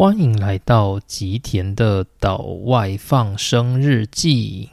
欢迎来到吉田的岛外放生日记。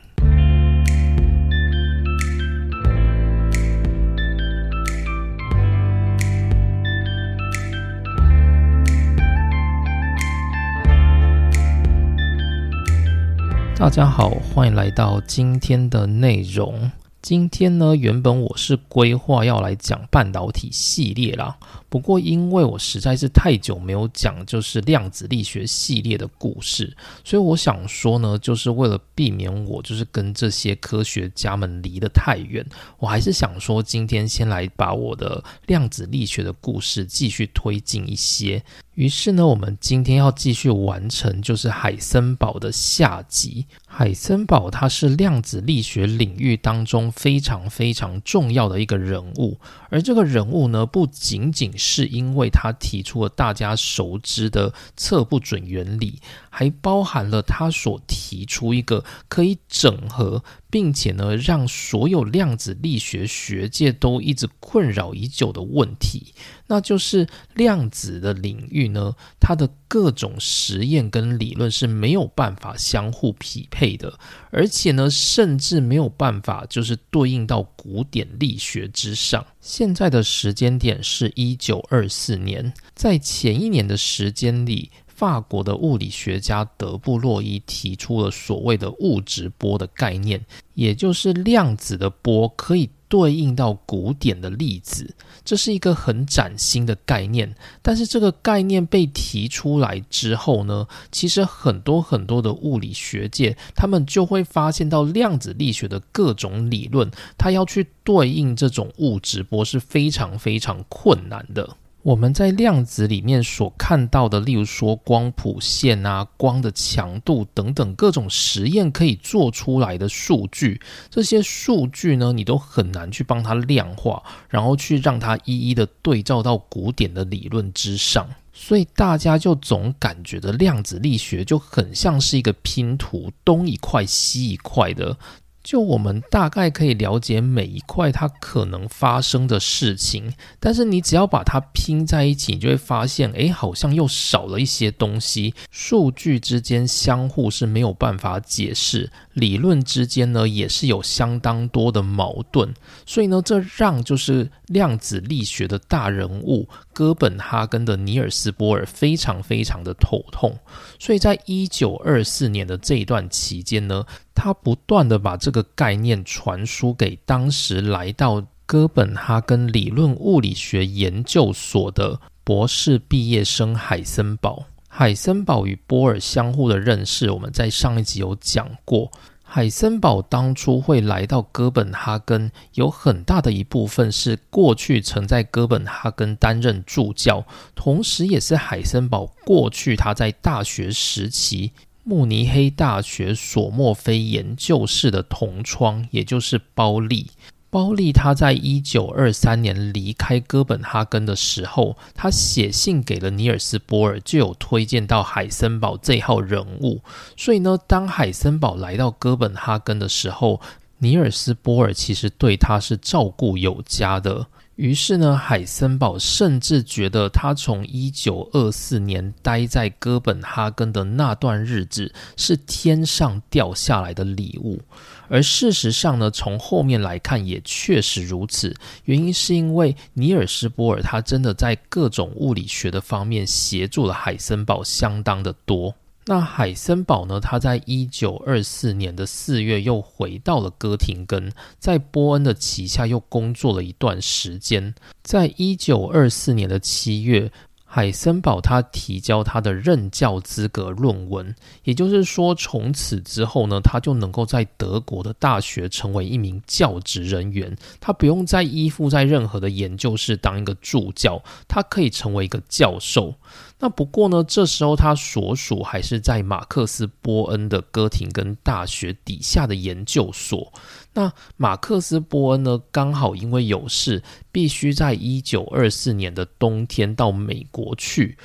大家好，欢迎来到今天的内容。今天呢，原本我是规划要来讲半导体系列啦。不过，因为我实在是太久没有讲就是量子力学系列的故事，所以我想说呢，就是为了避免我就是跟这些科学家们离得太远，我还是想说今天先来把我的量子力学的故事继续推进一些。于是呢，我们今天要继续完成就是海森堡的下集。海森堡他是量子力学领域当中非常非常重要的一个人物，而这个人物呢，不仅仅是因为他提出了大家熟知的测不准原理，还包含了他所提出一个可以整合，并且呢让所有量子力学学界都一直困扰已久的问题，那就是量子的领域呢，它的各种实验跟理论是没有办法相互匹配的，而且呢，甚至没有办法就是对应到古典力学之上。现在的时间点是一九二四年，在前一年的时间里，法国的物理学家德布洛伊提出了所谓的物质波的概念，也就是量子的波可以对应到古典的粒子，这是一个很崭新的概念。但是这个概念被提出来之后呢，其实很多很多的物理学界，他们就会发现到量子力学的各种理论，它要去对应这种物质波是非常非常困难的。我们在量子里面所看到的，例如说光谱线啊、光的强度等等各种实验可以做出来的数据，这些数据呢，你都很难去帮它量化，然后去让它一一的对照到古典的理论之上。所以大家就总感觉的量子力学就很像是一个拼图，东一块西一块的。就我们大概可以了解每一块它可能发生的事情，但是你只要把它拼在一起，你就会发现，哎，好像又少了一些东西。数据之间相互是没有办法解释，理论之间呢也是有相当多的矛盾。所以呢，这让就是量子力学的大人物哥本哈根的尼尔斯波尔非常非常的头痛。所以在一九二四年的这一段期间呢。他不断的把这个概念传输给当时来到哥本哈根理论物理学研究所的博士毕业生海森堡。海森堡与波尔相互的认识，我们在上一集有讲过。海森堡当初会来到哥本哈根，有很大的一部分是过去曾在哥本哈根担任助教，同时也是海森堡过去他在大学时期。慕尼黑大学索莫菲研究室的同窗，也就是包利。包利他在一九二三年离开哥本哈根的时候，他写信给了尼尔斯波尔，就有推荐到海森堡这号人物。所以呢，当海森堡来到哥本哈根的时候，尼尔斯波尔其实对他是照顾有加的。于是呢，海森堡甚至觉得他从一九二四年待在哥本哈根的那段日子是天上掉下来的礼物。而事实上呢，从后面来看也确实如此。原因是因为尼尔斯波尔他真的在各种物理学的方面协助了海森堡相当的多。那海森堡呢？他在一九二四年的四月又回到了哥廷根，在波恩的旗下又工作了一段时间。在一九二四年的七月，海森堡他提交他的任教资格论文，也就是说，从此之后呢，他就能够在德国的大学成为一名教职人员，他不用再依附在任何的研究室当一个助教，他可以成为一个教授。那不过呢，这时候他所属还是在马克思波恩的哥廷根大学底下的研究所。那马克思波恩呢，刚好因为有事，必须在一九二四年的冬天到美国去。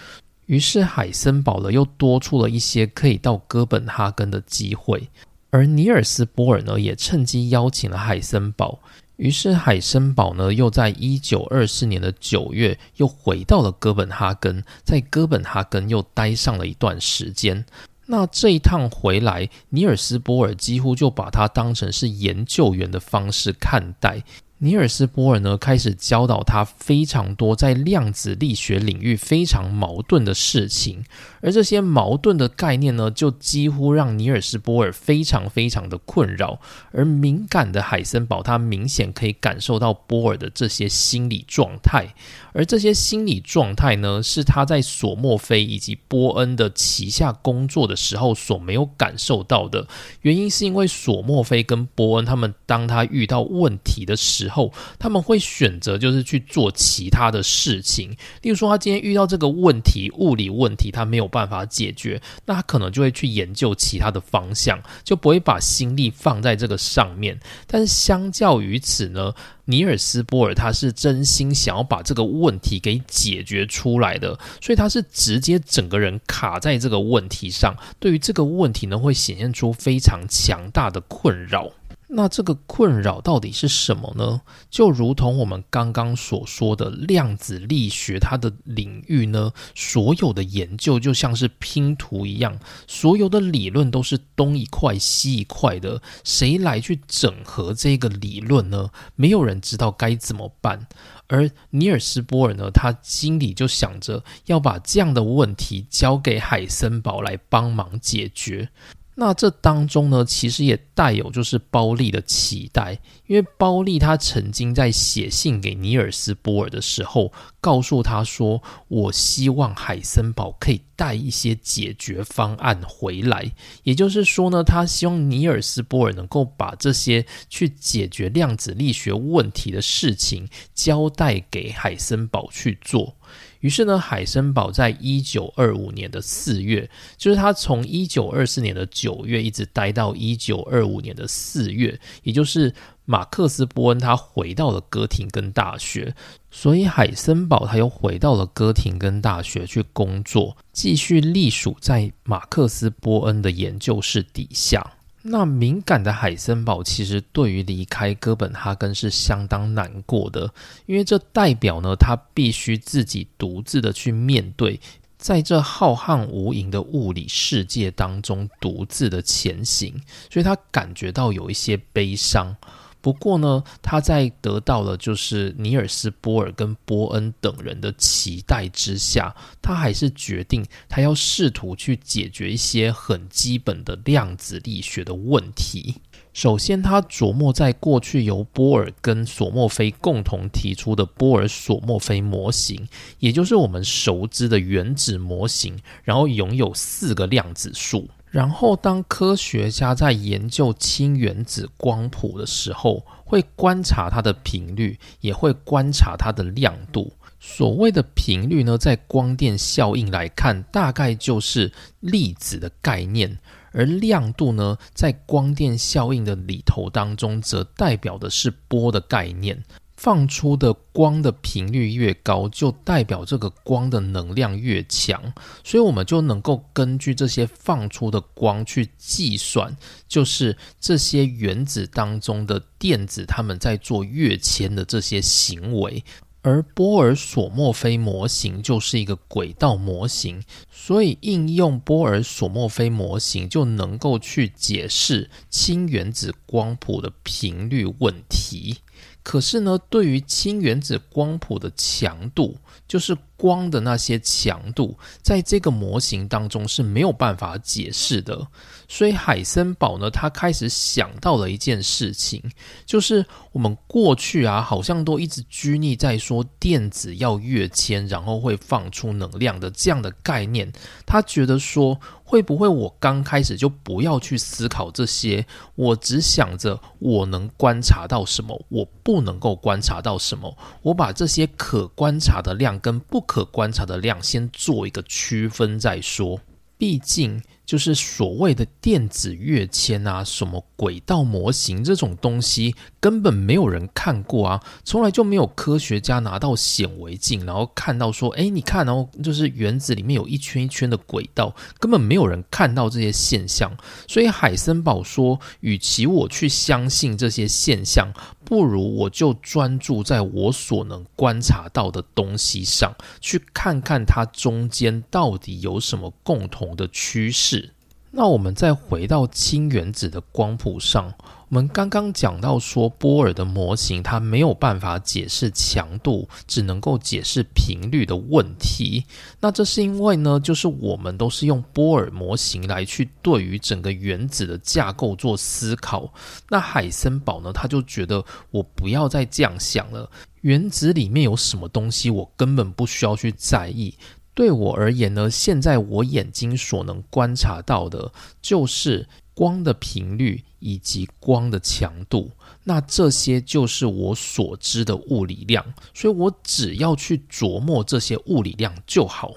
于是海森堡了又多出了一些可以到哥本哈根的机会，而尼尔斯波尔呢，也趁机邀请了海森堡。于是海森堡呢，又在一九二四年的九月，又回到了哥本哈根，在哥本哈根又待上了一段时间。那这一趟回来，尼尔斯波尔几乎就把他当成是研究员的方式看待。尼尔斯波尔呢，开始教导他非常多在量子力学领域非常矛盾的事情，而这些矛盾的概念呢，就几乎让尼尔斯波尔非常非常的困扰。而敏感的海森堡，他明显可以感受到波尔的这些心理状态，而这些心理状态呢，是他在索莫菲以及波恩的旗下工作的时候所没有感受到的。原因是因为索莫菲跟波恩他们，当他遇到问题的时，候他们会选择就是去做其他的事情，例如说他今天遇到这个问题，物理问题他没有办法解决，那他可能就会去研究其他的方向，就不会把心力放在这个上面。但是相较于此呢，尼尔斯波尔他是真心想要把这个问题给解决出来的，所以他是直接整个人卡在这个问题上，对于这个问题呢会显现出非常强大的困扰。那这个困扰到底是什么呢？就如同我们刚刚所说的量子力学，它的领域呢，所有的研究就像是拼图一样，所有的理论都是东一块西一块的，谁来去整合这个理论呢？没有人知道该怎么办。而尼尔斯波尔呢，他心里就想着要把这样的问题交给海森堡来帮忙解决。那这当中呢，其实也带有就是包利的期待，因为包利他曾经在写信给尼尔斯波尔的时候，告诉他说：“我希望海森堡可以带一些解决方案回来。”也就是说呢，他希望尼尔斯波尔能够把这些去解决量子力学问题的事情交代给海森堡去做。于是呢，海森堡在一九二五年的四月，就是他从一九二四年的九月一直待到一九二五年的四月，也就是马克思波恩他回到了哥廷根大学，所以海森堡他又回到了哥廷根大学去工作，继续隶属在马克思波恩的研究室底下。那敏感的海森堡其实对于离开哥本哈根是相当难过的，因为这代表呢，他必须自己独自的去面对，在这浩瀚无垠的物理世界当中独自的前行，所以他感觉到有一些悲伤。不过呢，他在得到了就是尼尔斯波尔跟波恩等人的期待之下，他还是决定他要试图去解决一些很基本的量子力学的问题。首先，他琢磨在过去由波尔跟索莫菲共同提出的波尔索莫菲模型，也就是我们熟知的原子模型，然后拥有四个量子数。然后，当科学家在研究氢原子光谱的时候，会观察它的频率，也会观察它的亮度。所谓的频率呢，在光电效应来看，大概就是粒子的概念；而亮度呢，在光电效应的里头当中，则代表的是波的概念。放出的光的频率越高，就代表这个光的能量越强，所以我们就能够根据这些放出的光去计算，就是这些原子当中的电子他们在做跃迁的这些行为。而波尔索莫菲模型就是一个轨道模型，所以应用波尔索莫菲模型就能够去解释氢原子光谱的频率问题。可是呢，对于氢原子光谱的强度，就是光的那些强度，在这个模型当中是没有办法解释的。所以海森堡呢，他开始想到了一件事情，就是我们过去啊，好像都一直拘泥在说电子要跃迁，然后会放出能量的这样的概念。他觉得说。会不会我刚开始就不要去思考这些？我只想着我能观察到什么，我不能够观察到什么。我把这些可观察的量跟不可观察的量先做一个区分再说。毕竟。就是所谓的电子跃迁啊，什么轨道模型这种东西，根本没有人看过啊，从来就没有科学家拿到显微镜，然后看到说，哎，你看哦，就是原子里面有一圈一圈的轨道，根本没有人看到这些现象。所以海森堡说，与其我去相信这些现象，不如我就专注在我所能观察到的东西上，去看看它中间到底有什么共同的趋势。那我们再回到氢原子的光谱上，我们刚刚讲到说，波尔的模型它没有办法解释强度，只能够解释频率的问题。那这是因为呢，就是我们都是用波尔模型来去对于整个原子的架构做思考。那海森堡呢，他就觉得我不要再这样想了，原子里面有什么东西，我根本不需要去在意。对我而言呢，现在我眼睛所能观察到的，就是光的频率以及光的强度。那这些就是我所知的物理量，所以我只要去琢磨这些物理量就好。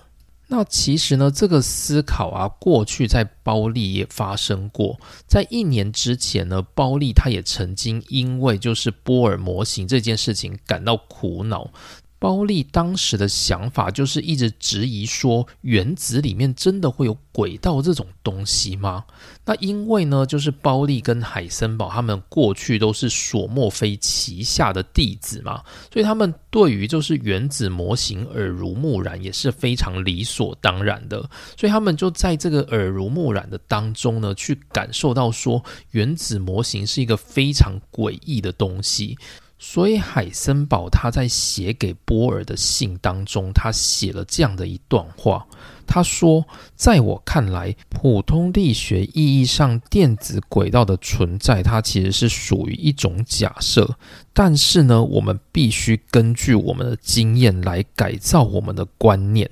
那其实呢，这个思考啊，过去在包利也发生过。在一年之前呢，包利他也曾经因为就是波尔模型这件事情感到苦恼。包利当时的想法就是一直质疑说，原子里面真的会有轨道这种东西吗？那因为呢，就是包利跟海森堡他们过去都是索莫菲旗下的弟子嘛，所以他们对于就是原子模型耳濡目染也是非常理所当然的，所以他们就在这个耳濡目染的当中呢，去感受到说，原子模型是一个非常诡异的东西。所以海森堡他在写给波尔的信当中，他写了这样的一段话。他说：“在我看来，普通力学意义上电子轨道的存在，它其实是属于一种假设。但是呢，我们必须根据我们的经验来改造我们的观念。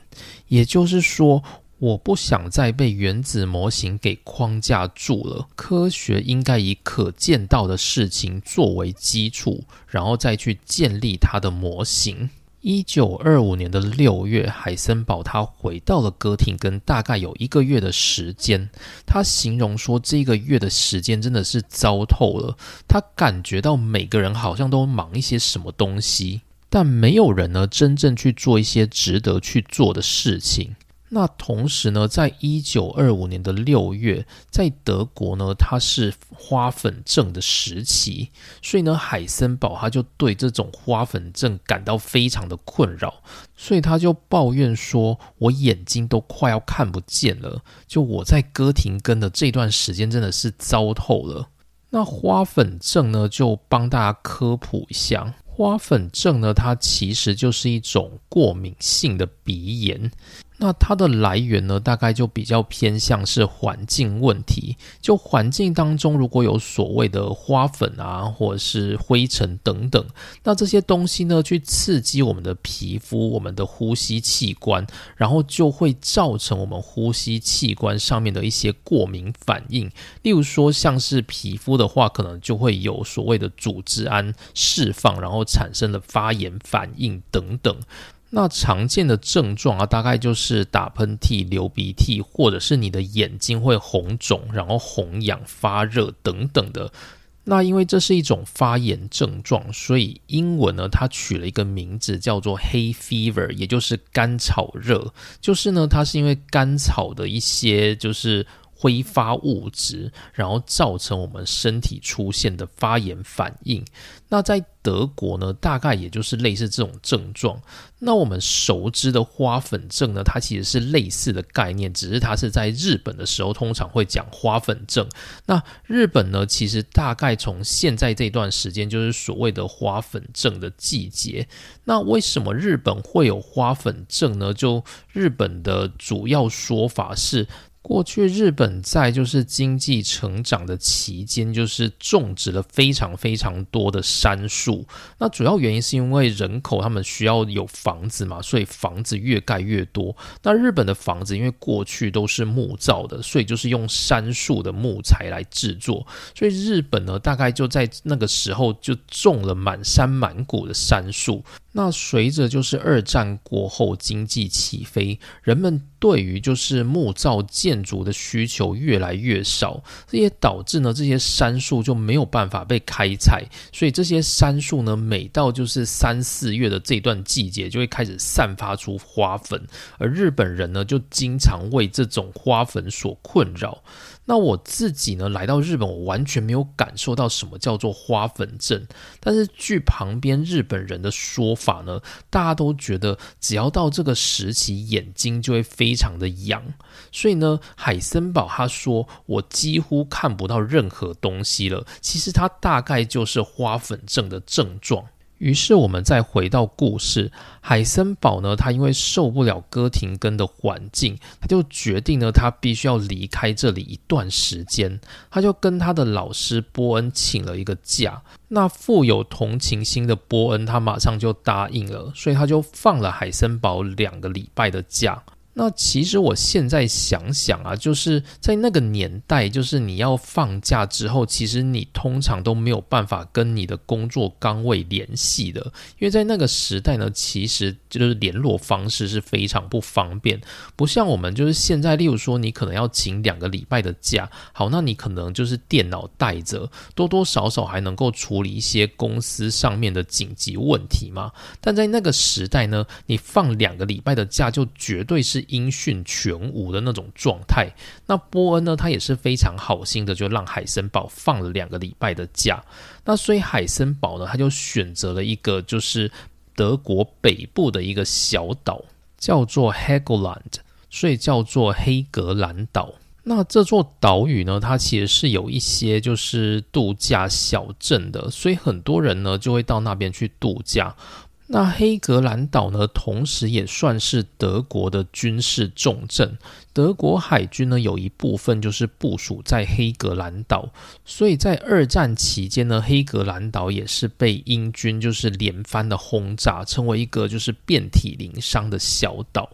也就是说。”我不想再被原子模型给框架住了。科学应该以可见到的事情作为基础，然后再去建立它的模型。一九二五年的六月，海森堡他回到了哥廷根，大概有一个月的时间。他形容说，这个月的时间真的是糟透了。他感觉到每个人好像都忙一些什么东西，但没有人呢真正去做一些值得去做的事情。那同时呢，在一九二五年的六月，在德国呢，它是花粉症的时期，所以呢，海森堡他就对这种花粉症感到非常的困扰，所以他就抱怨说：“我眼睛都快要看不见了，就我在哥廷根的这段时间真的是糟透了。”那花粉症呢，就帮大家科普一下，花粉症呢，它其实就是一种过敏性的鼻炎。那它的来源呢，大概就比较偏向是环境问题。就环境当中如果有所谓的花粉啊，或者是灰尘等等，那这些东西呢，去刺激我们的皮肤、我们的呼吸器官，然后就会造成我们呼吸器官上面的一些过敏反应。例如说，像是皮肤的话，可能就会有所谓的组织胺释放，然后产生了发炎反应等等。那常见的症状啊，大概就是打喷嚏、流鼻涕，或者是你的眼睛会红肿，然后红痒、发热等等的。那因为这是一种发炎症状，所以英文呢，它取了一个名字叫做 “hay fever”，也就是甘草热。就是呢，它是因为甘草的一些就是挥发物质，然后造成我们身体出现的发炎反应。那在德国呢，大概也就是类似这种症状。那我们熟知的花粉症呢，它其实是类似的概念，只是它是在日本的时候通常会讲花粉症。那日本呢，其实大概从现在这段时间就是所谓的花粉症的季节。那为什么日本会有花粉症呢？就日本的主要说法是。过去日本在就是经济成长的期间，就是种植了非常非常多的杉树。那主要原因是因为人口他们需要有房子嘛，所以房子越盖越多。那日本的房子因为过去都是木造的，所以就是用杉树的木材来制作。所以日本呢，大概就在那个时候就种了满山满谷的杉树。那随着就是二战过后经济起飞，人们对于就是木造建筑的需求越来越少，这也导致呢这些杉树就没有办法被开采，所以这些杉树呢，每到就是三四月的这段季节，就会开始散发出花粉，而日本人呢，就经常为这种花粉所困扰。那我自己呢，来到日本，我完全没有感受到什么叫做花粉症。但是据旁边日本人的说法呢，大家都觉得只要到这个时期，眼睛就会非常的痒。所以呢，海森堡他说我几乎看不到任何东西了。其实他大概就是花粉症的症状。于是我们再回到故事，海森堡呢，他因为受不了哥廷根的环境，他就决定呢，他必须要离开这里一段时间。他就跟他的老师波恩请了一个假。那富有同情心的波恩，他马上就答应了，所以他就放了海森堡两个礼拜的假。那其实我现在想想啊，就是在那个年代，就是你要放假之后，其实你通常都没有办法跟你的工作岗位联系的，因为在那个时代呢，其实就是联络方式是非常不方便，不像我们就是现在，例如说你可能要请两个礼拜的假，好，那你可能就是电脑带着，多多少少还能够处理一些公司上面的紧急问题嘛。但在那个时代呢，你放两个礼拜的假，就绝对是。音讯全无的那种状态。那波恩呢？他也是非常好心的，就让海森堡放了两个礼拜的假。那所以海森堡呢，他就选择了一个就是德国北部的一个小岛，叫做 Helgoland，所以叫做黑格兰岛。那这座岛屿呢，它其实是有一些就是度假小镇的，所以很多人呢就会到那边去度假。那黑格兰岛呢，同时也算是德国的军事重镇。德国海军呢，有一部分就是部署在黑格兰岛，所以在二战期间呢，黑格兰岛也是被英军就是连番的轰炸，成为一个就是遍体鳞伤的小岛。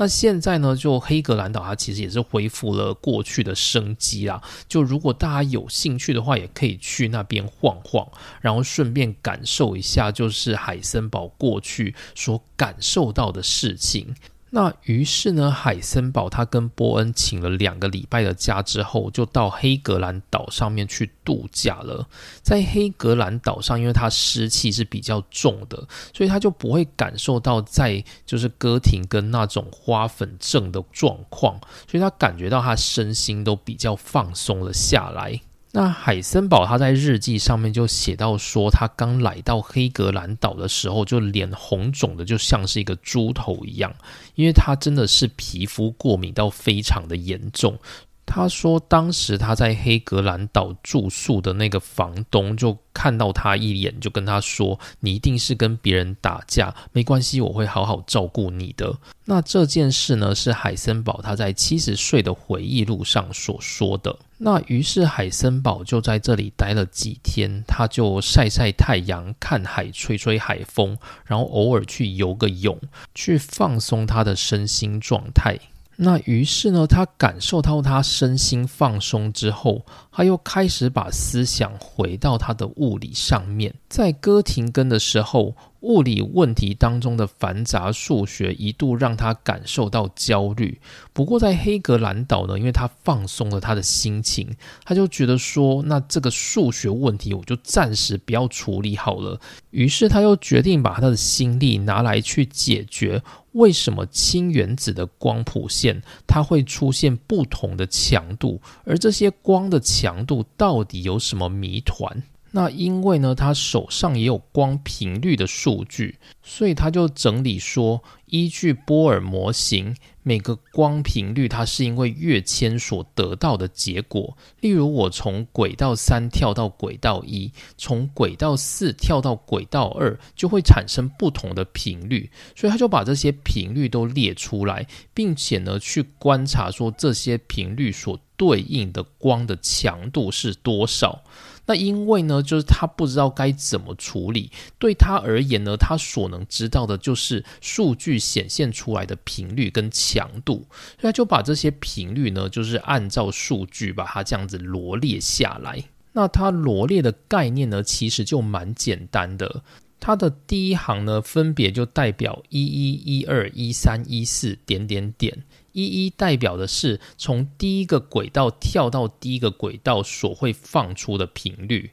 那现在呢，就黑格兰岛它其实也是恢复了过去的生机啦。就如果大家有兴趣的话，也可以去那边晃晃，然后顺便感受一下，就是海森堡过去所感受到的事情。那于是呢，海森堡他跟波恩请了两个礼拜的假之后，就到黑格兰岛上面去度假了。在黑格兰岛上，因为它湿气是比较重的，所以他就不会感受到在就是哥廷跟那种花粉症的状况，所以他感觉到他身心都比较放松了下来。那海森堡他在日记上面就写到说，他刚来到黑格兰岛的时候，就脸红肿的，就像是一个猪头一样，因为他真的是皮肤过敏到非常的严重。他说，当时他在黑格兰岛住宿的那个房东就看到他一眼，就跟他说：“你一定是跟别人打架，没关系，我会好好照顾你的。”那这件事呢，是海森堡他在七十岁的回忆录上所说的。那于是海森堡就在这里待了几天，他就晒晒太阳、看海、吹吹海风，然后偶尔去游个泳，去放松他的身心状态。那于是呢，他感受到他身心放松之后，他又开始把思想回到他的物理上面。在哥廷根的时候，物理问题当中的繁杂数学一度让他感受到焦虑。不过在黑格兰岛呢，因为他放松了他的心情，他就觉得说，那这个数学问题我就暂时不要处理好了。于是他又决定把他的心力拿来去解决。为什么氢原子的光谱线它会出现不同的强度？而这些光的强度到底有什么谜团？那因为呢，他手上也有光频率的数据，所以他就整理说，依据波尔模型。每个光频率，它是因为跃迁所得到的结果。例如，我从轨道三跳到轨道一，从轨道四跳到轨道二，就会产生不同的频率。所以，他就把这些频率都列出来，并且呢，去观察说这些频率所对应的光的强度是多少。那因为呢，就是他不知道该怎么处理。对他而言呢，他所能知道的就是数据显现出来的频率跟强度，所以他就把这些频率呢，就是按照数据把它这样子罗列下来。那它罗列的概念呢，其实就蛮简单的。它的第一行呢，分别就代表一一一二一三一四点点点。一一代表的是从第一个轨道跳到第一个轨道所会放出的频率。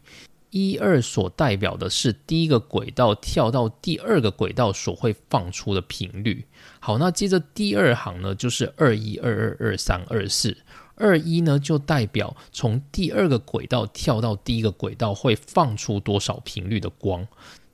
一二所代表的是第一个轨道跳到第二个轨道所会放出的频率。好，那接着第二行呢，就是二一、二二、二三、二四。二一呢，就代表从第二个轨道跳到第一个轨道会放出多少频率的光。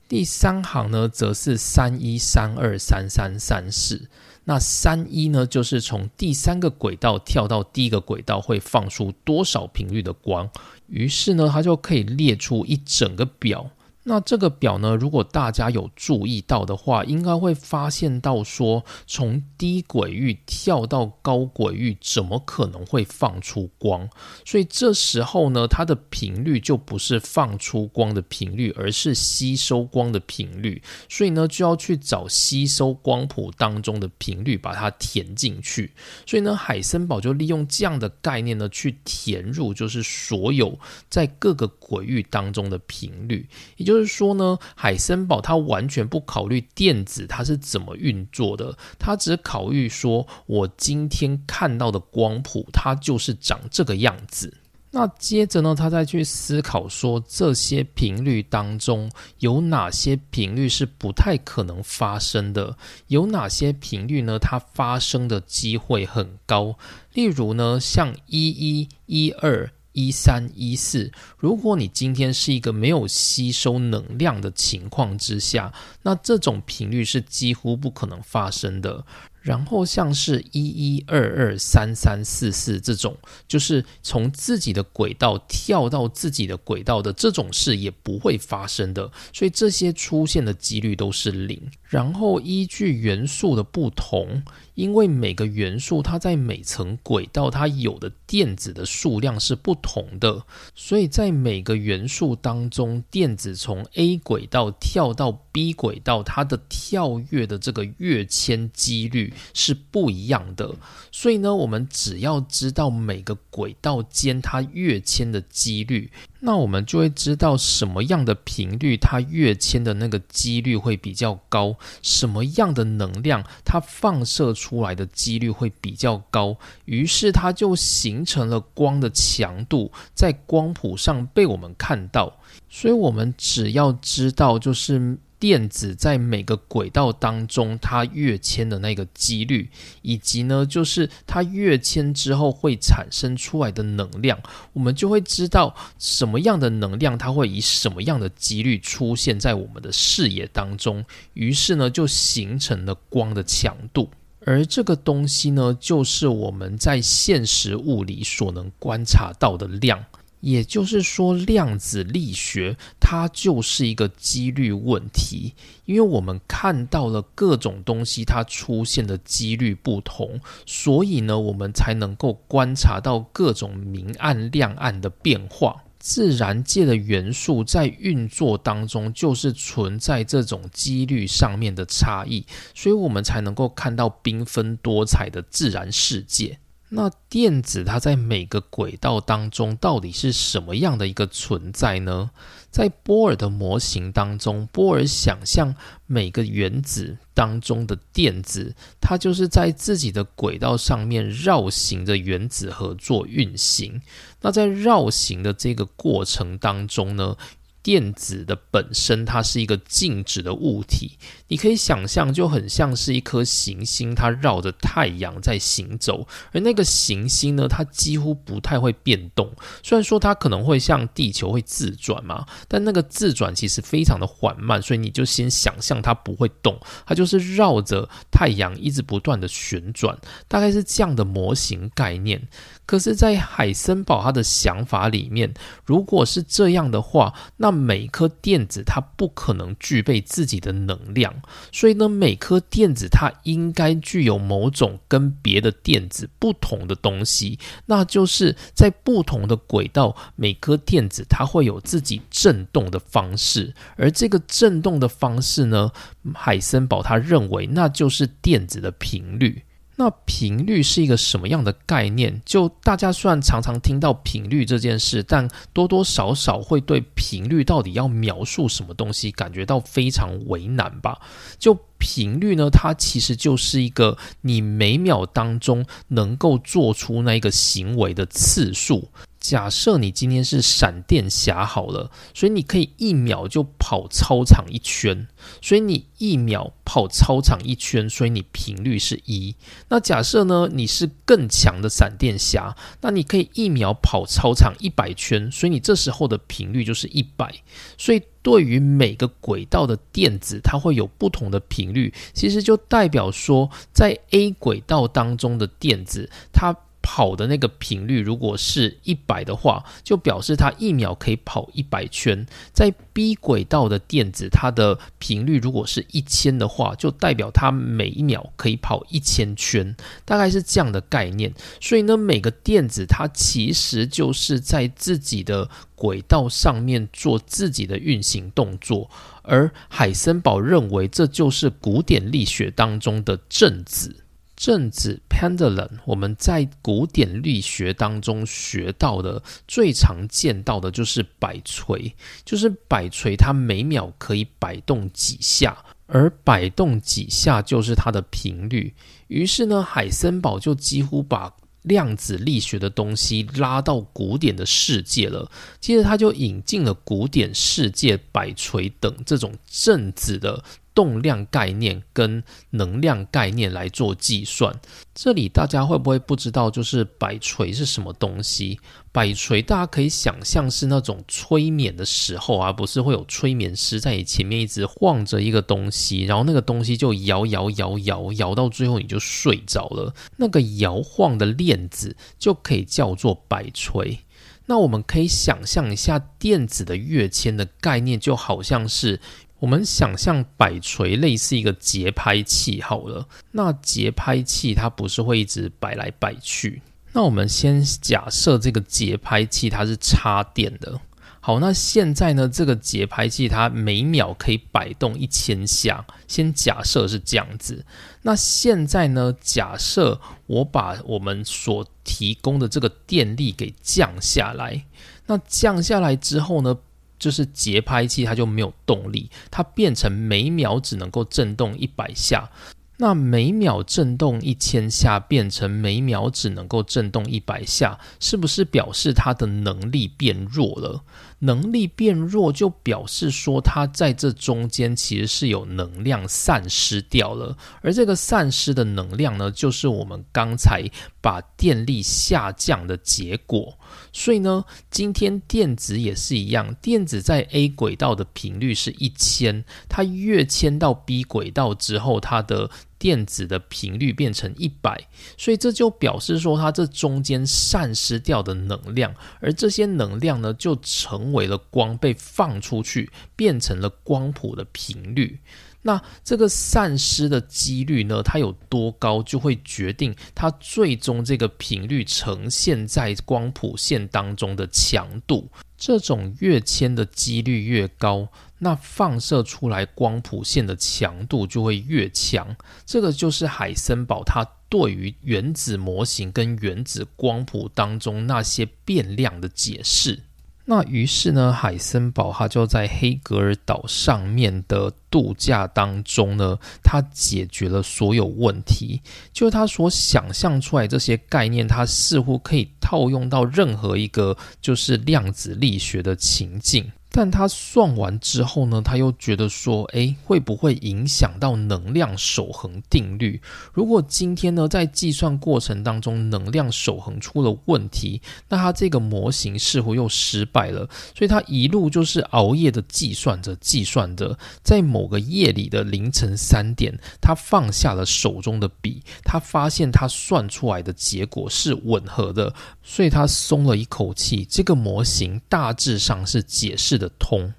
第三行呢，则是三一、三二、三三、三四。那三一呢，就是从第三个轨道跳到第一个轨道会放出多少频率的光。于是呢，它就可以列出一整个表。那这个表呢，如果大家有注意到的话，应该会发现到说，从低轨域跳到高轨域，怎么可能会放出光？所以这时候呢，它的频率就不是放出光的频率，而是吸收光的频率。所以呢，就要去找吸收光谱当中的频率，把它填进去。所以呢，海森堡就利用这样的概念呢，去填入就是所有在各个轨域当中的频率，也就。就是说呢，海森堡它完全不考虑电子它是怎么运作的，它只考虑说我今天看到的光谱它就是长这个样子。那接着呢，他再去思考说这些频率当中有哪些频率是不太可能发生的，有哪些频率呢？它发生的机会很高。例如呢，像一一一二。一三一四，如果你今天是一个没有吸收能量的情况之下，那这种频率是几乎不可能发生的。然后像是一一二二三三四四这种，就是从自己的轨道跳到自己的轨道的这种事也不会发生的，所以这些出现的几率都是零。然后依据元素的不同，因为每个元素它在每层轨道它有的电子的数量是不同的，所以在每个元素当中，电子从 A 轨道跳到 B 轨道，它的跳跃的这个跃迁几率。是不一样的，所以呢，我们只要知道每个轨道间它跃迁的几率，那我们就会知道什么样的频率它跃迁的那个几率会比较高，什么样的能量它放射出来的几率会比较高，于是它就形成了光的强度在光谱上被我们看到，所以我们只要知道就是。电子在每个轨道当中，它跃迁的那个几率，以及呢，就是它跃迁之后会产生出来的能量，我们就会知道什么样的能量它会以什么样的几率出现在我们的视野当中，于是呢，就形成了光的强度，而这个东西呢，就是我们在现实物理所能观察到的量。也就是说，量子力学它就是一个几率问题，因为我们看到了各种东西它出现的几率不同，所以呢，我们才能够观察到各种明暗亮暗的变化。自然界的元素在运作当中，就是存在这种几率上面的差异，所以我们才能够看到缤纷多彩的自然世界。那电子它在每个轨道当中到底是什么样的一个存在呢？在波尔的模型当中，波尔想象每个原子当中的电子，它就是在自己的轨道上面绕行的原子核做运行。那在绕行的这个过程当中呢？电子的本身，它是一个静止的物体，你可以想象，就很像是一颗行星，它绕着太阳在行走，而那个行星呢，它几乎不太会变动。虽然说它可能会像地球会自转嘛，但那个自转其实非常的缓慢，所以你就先想象它不会动，它就是绕着太阳一直不断的旋转，大概是这样的模型概念。可是，在海森堡他的想法里面，如果是这样的话，那每颗电子它不可能具备自己的能量，所以呢，每颗电子它应该具有某种跟别的电子不同的东西，那就是在不同的轨道，每颗电子它会有自己振动的方式，而这个振动的方式呢，海森堡他认为那就是电子的频率。那频率是一个什么样的概念？就大家虽然常常听到频率这件事，但多多少少会对频率到底要描述什么东西感觉到非常为难吧？就频率呢，它其实就是一个你每秒当中能够做出那一个行为的次数。假设你今天是闪电侠好了，所以你可以一秒就跑操场一圈，所以你一秒跑操场一圈，所以你频率是一。那假设呢，你是更强的闪电侠，那你可以一秒跑操场一百圈，所以你这时候的频率就是一百。所以对于每个轨道的电子，它会有不同的频率，其实就代表说，在 A 轨道当中的电子，它。跑的那个频率如果是一百的话，就表示它一秒可以跑一百圈。在 B 轨道的电子，它的频率如果是一千的话，就代表它每一秒可以跑一千圈，大概是这样的概念。所以呢，每个电子它其实就是在自己的轨道上面做自己的运行动作，而海森堡认为这就是古典力学当中的正子。正子 pendulum，我们在古典力学当中学到的最常见到的就是摆锤，就是摆锤它每秒可以摆动几下，而摆动几下就是它的频率。于是呢，海森堡就几乎把量子力学的东西拉到古典的世界了。接着他就引进了古典世界摆锤等这种正子的。动量概念跟能量概念来做计算，这里大家会不会不知道？就是摆锤是什么东西？摆锤大家可以想象是那种催眠的时候啊，不是会有催眠师在你前面一直晃着一个东西，然后那个东西就摇摇摇摇摇到最后你就睡着了。那个摇晃的链子就可以叫做摆锤。那我们可以想象一下电子的跃迁的概念，就好像是。我们想象摆锤类似一个节拍器好了，那节拍器它不是会一直摆来摆去？那我们先假设这个节拍器它是插电的。好，那现在呢，这个节拍器它每秒可以摆动一千下，先假设是这样子。那现在呢，假设我把我们所提供的这个电力给降下来，那降下来之后呢？就是节拍器，它就没有动力，它变成每秒只能够震动一百下。那每秒震动一千下，变成每秒只能够震动一百下，是不是表示它的能力变弱了？能力变弱，就表示说它在这中间其实是有能量散失掉了，而这个散失的能量呢，就是我们刚才把电力下降的结果。所以呢，今天电子也是一样，电子在 A 轨道的频率是一千，它跃迁到 B 轨道之后，它的电子的频率变成一百，所以这就表示说它这中间散失掉的能量，而这些能量呢，就成为了光被放出去，变成了光谱的频率。那这个散失的几率呢，它有多高，就会决定它最终这个频率呈现在光谱线当中的强度。这种跃迁的几率越高。那放射出来光谱线的强度就会越强，这个就是海森堡他对于原子模型跟原子光谱当中那些变量的解释。那于是呢，海森堡他就在黑格尔岛上面的度假当中呢，他解决了所有问题。就是他所想象出来这些概念，他似乎可以套用到任何一个就是量子力学的情境。但他算完之后呢，他又觉得说，诶，会不会影响到能量守恒定律？如果今天呢，在计算过程当中能量守恒出了问题，那他这个模型似乎又失败了。所以他一路就是熬夜的计算着，计算着，在某个夜里的凌晨三点，他放下了手中的笔，他发现他算出来的结果是吻合的，所以他松了一口气。这个模型大致上是解释的。的通，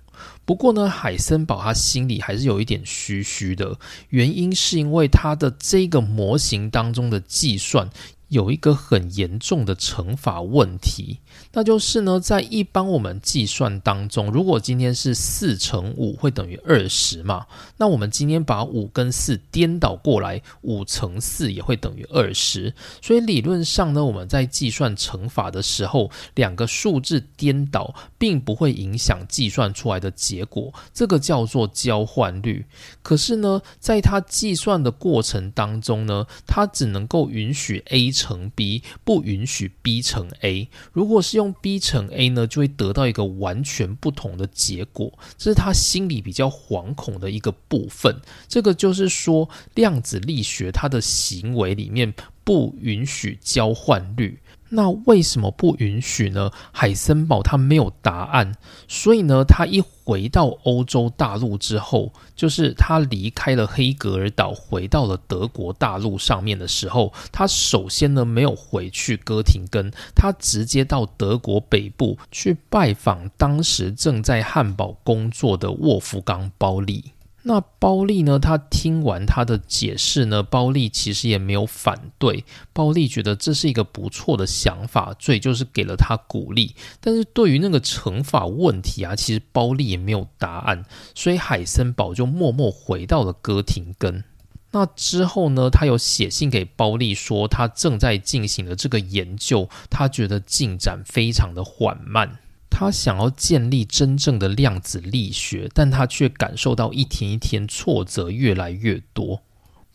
不过呢，海森堡他心里还是有一点虚虚的，原因是因为他的这个模型当中的计算有一个很严重的乘法问题，那就是呢，在一般我们计算当中，如果今天是四乘五会等于二十嘛，那我们今天把五跟四颠倒过来，五乘四也会等于二十。所以理论上呢，我们在计算乘法的时候，两个数字颠倒并不会影响计算出来的结果，这个叫做交换率。可是呢，在它计算的过程当中呢，它只能够允许 a 乘 b，不允许 b 乘 a。如果是用 b 乘 a 呢，就会得到一个完全不同的结果。这是他心里比较惶恐的一个部分。这个就是说，量子力学它的行为里面不允许交换率。那为什么不允许呢？海森堡他没有答案，所以呢，他一回到欧洲大陆之后，就是他离开了黑格尔岛，回到了德国大陆上面的时候，他首先呢没有回去哥廷根，他直接到德国北部去拜访当时正在汉堡工作的沃夫冈·包利。那包利呢？他听完他的解释呢，包利其实也没有反对。包利觉得这是一个不错的想法，所以就是给了他鼓励。但是对于那个乘法问题啊，其实包利也没有答案，所以海森堡就默默回到了哥廷根。那之后呢，他有写信给包利说，他正在进行的这个研究，他觉得进展非常的缓慢。他想要建立真正的量子力学，但他却感受到一天一天挫折越来越多。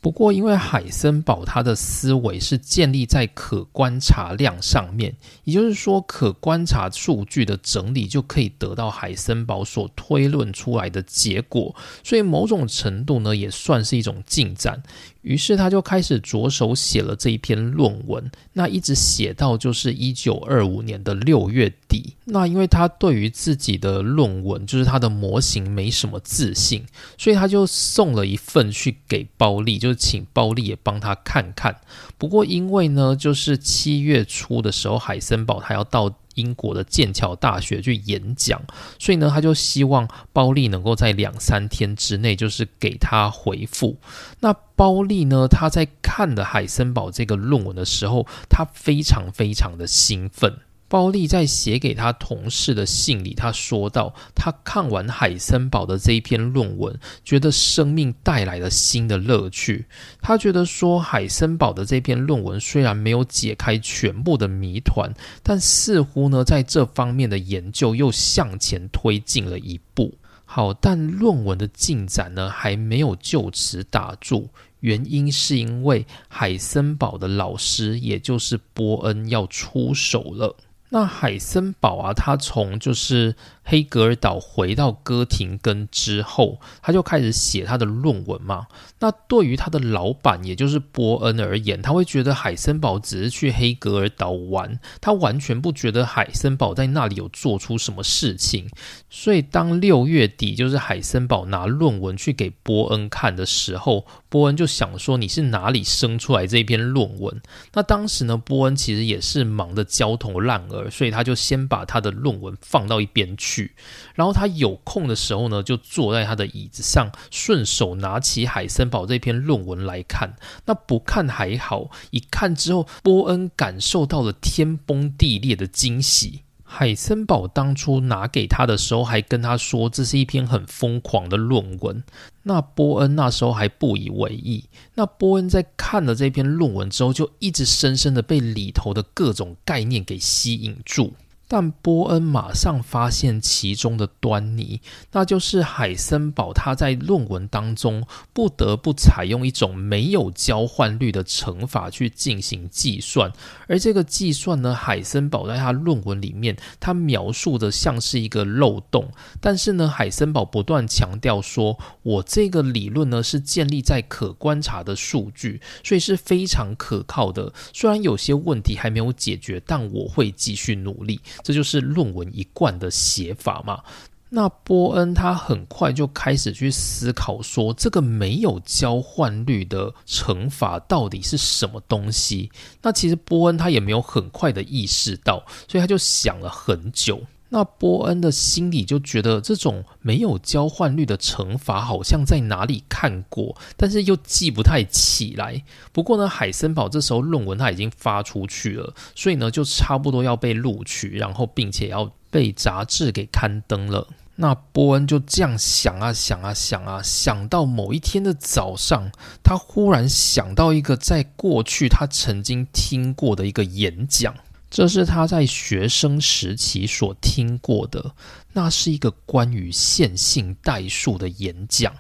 不过，因为海森堡他的思维是建立在可观察量上面，也就是说，可观察数据的整理就可以得到海森堡所推论出来的结果，所以某种程度呢，也算是一种进展。于是他就开始着手写了这一篇论文，那一直写到就是一九二五年的六月底。那因为他对于自己的论文，就是他的模型没什么自信，所以他就送了一份去给包利，就是请包利也帮他看看。不过因为呢，就是七月初的时候，海森堡他要到。英国的剑桥大学去演讲，所以呢，他就希望包利能够在两三天之内，就是给他回复。那包利呢，他在看了海森堡这个论文的时候，他非常非常的兴奋。包利在写给他同事的信里，他说到，他看完海森堡的这一篇论文，觉得生命带来了新的乐趣。他觉得说，海森堡的这篇论文虽然没有解开全部的谜团，但似乎呢，在这方面的研究又向前推进了一步。好，但论文的进展呢，还没有就此打住。原因是因为海森堡的老师，也就是波恩，要出手了。那海森堡啊，他从就是黑格尔岛回到哥廷根之后，他就开始写他的论文嘛。那对于他的老板，也就是波恩而言，他会觉得海森堡只是去黑格尔岛玩，他完全不觉得海森堡在那里有做出什么事情。所以当六月底，就是海森堡拿论文去给波恩看的时候，波恩就想说：“你是哪里生出来这篇论文？”那当时呢，波恩其实也是忙得焦头烂额。所以他就先把他的论文放到一边去，去然后他有空的时候呢，就坐在他的椅子上，顺手拿起海森堡这篇论文来看。那不看还好，一看之后，波恩感受到了天崩地裂的惊喜。海森堡当初拿给他的时候，还跟他说这是一篇很疯狂的论文。那波恩那时候还不以为意。那波恩在看了这篇论文之后，就一直深深的被里头的各种概念给吸引住。但波恩马上发现其中的端倪，那就是海森堡他在论文当中不得不采用一种没有交换率的乘法去进行计算，而这个计算呢，海森堡在他论文里面他描述的像是一个漏洞，但是呢，海森堡不断强调说，我这个理论呢是建立在可观察的数据，所以是非常可靠的。虽然有些问题还没有解决，但我会继续努力。这就是论文一贯的写法嘛？那波恩他很快就开始去思考说，这个没有交换率的乘法到底是什么东西？那其实波恩他也没有很快的意识到，所以他就想了很久。那波恩的心里就觉得这种没有交换率的惩罚好像在哪里看过，但是又记不太起来。不过呢，海森堡这时候论文他已经发出去了，所以呢就差不多要被录取，然后并且要被杂志给刊登了。那波恩就这样想啊想啊想啊，想到某一天的早上，他忽然想到一个在过去他曾经听过的一个演讲。这是他在学生时期所听过的，那是一个关于线性代数的演讲。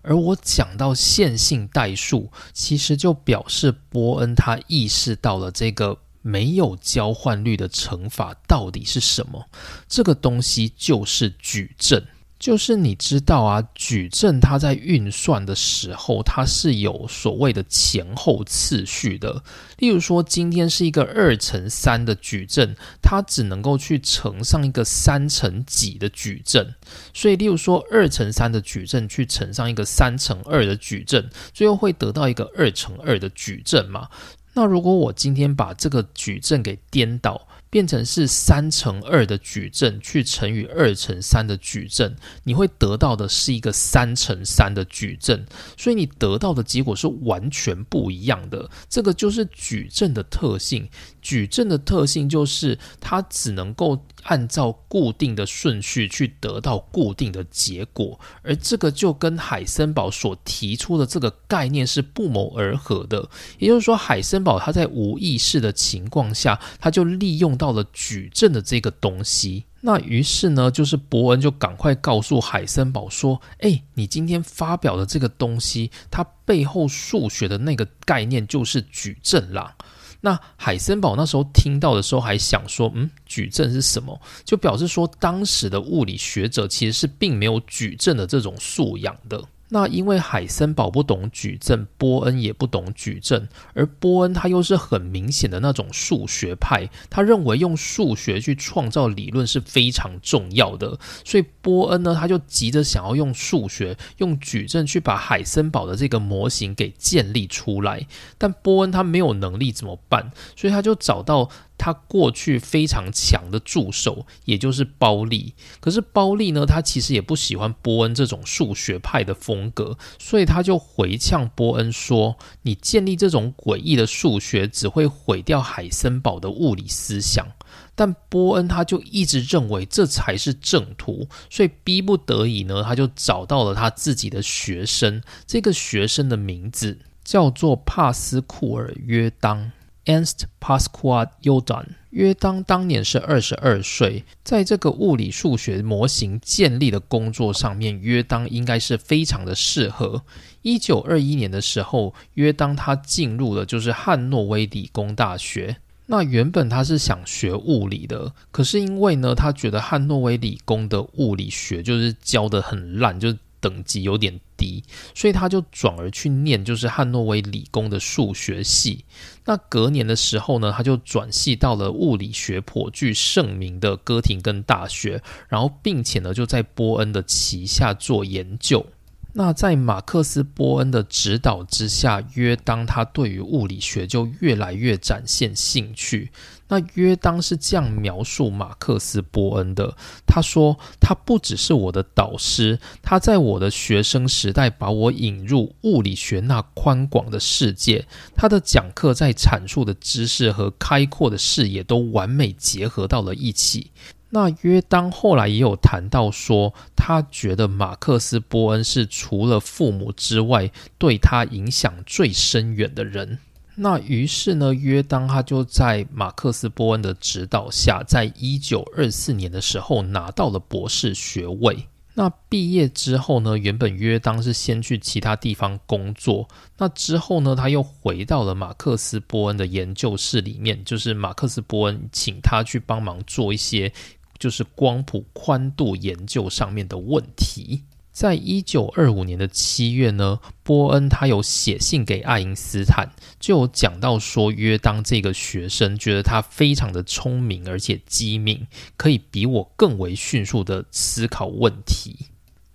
而我讲到线性代数，其实就表示波恩他意识到了这个没有交换率的乘法到底是什么。这个东西就是矩阵。就是你知道啊，矩阵它在运算的时候，它是有所谓的前后次序的。例如说，今天是一个二乘三的矩阵，它只能够去乘上一个三乘几的矩阵。所以，例如说二乘三的矩阵去乘上一个三乘二的矩阵，最后会得到一个二乘二的矩阵嘛？那如果我今天把这个矩阵给颠倒。变成是三乘二的矩阵去乘以二乘三的矩阵，你会得到的是一个三乘三的矩阵，所以你得到的结果是完全不一样的。这个就是矩阵的特性。矩阵的特性就是它只能够按照固定的顺序去得到固定的结果，而这个就跟海森堡所提出的这个概念是不谋而合的。也就是说，海森堡他在无意识的情况下，他就利用到了矩阵的这个东西。那于是呢，就是伯恩就赶快告诉海森堡说：“哎，你今天发表的这个东西，它背后数学的那个概念就是矩阵啦。”那海森堡那时候听到的时候，还想说：“嗯，矩阵是什么？”就表示说，当时的物理学者其实是并没有矩阵的这种素养的。那因为海森堡不懂矩阵，波恩也不懂矩阵，而波恩他又是很明显的那种数学派，他认为用数学去创造理论是非常重要的，所以波恩呢他就急着想要用数学、用矩阵去把海森堡的这个模型给建立出来，但波恩他没有能力怎么办？所以他就找到。他过去非常强的助手，也就是包利。可是包利呢，他其实也不喜欢波恩这种数学派的风格，所以他就回呛波恩说：“你建立这种诡异的数学，只会毁掉海森堡的物理思想。”但波恩他就一直认为这才是正途，所以逼不得已呢，他就找到了他自己的学生。这个学生的名字叫做帕斯库尔约当。Ernst Pascual Jordan，约当当年是二十二岁，在这个物理数学模型建立的工作上面，约当应该是非常的适合。一九二一年的时候，约当他进入了就是汉诺威理工大学。那原本他是想学物理的，可是因为呢，他觉得汉诺威理工的物理学就是教的很烂，就等级有点低，所以他就转而去念就是汉诺威理工的数学系。那隔年的时候呢，他就转系到了物理学颇具盛名的哥廷根大学，然后并且呢就在波恩的旗下做研究。那在马克思·波恩的指导之下，约当他对于物理学就越来越展现兴趣。那约当是这样描述马克思·波恩的：他说，他不只是我的导师，他在我的学生时代把我引入物理学那宽广的世界。他的讲课在阐述的知识和开阔的视野都完美结合到了一起。那约当后来也有谈到说，他觉得马克思·波恩是除了父母之外，对他影响最深远的人。那于是呢，约当他就在马克思·波恩的指导下，在一九二四年的时候拿到了博士学位。那毕业之后呢，原本约当是先去其他地方工作，那之后呢，他又回到了马克思·波恩的研究室里面，就是马克思·波恩请他去帮忙做一些。就是光谱宽度研究上面的问题。在一九二五年的七月呢，波恩他有写信给爱因斯坦，就有讲到说，约当这个学生觉得他非常的聪明，而且机敏，可以比我更为迅速的思考问题。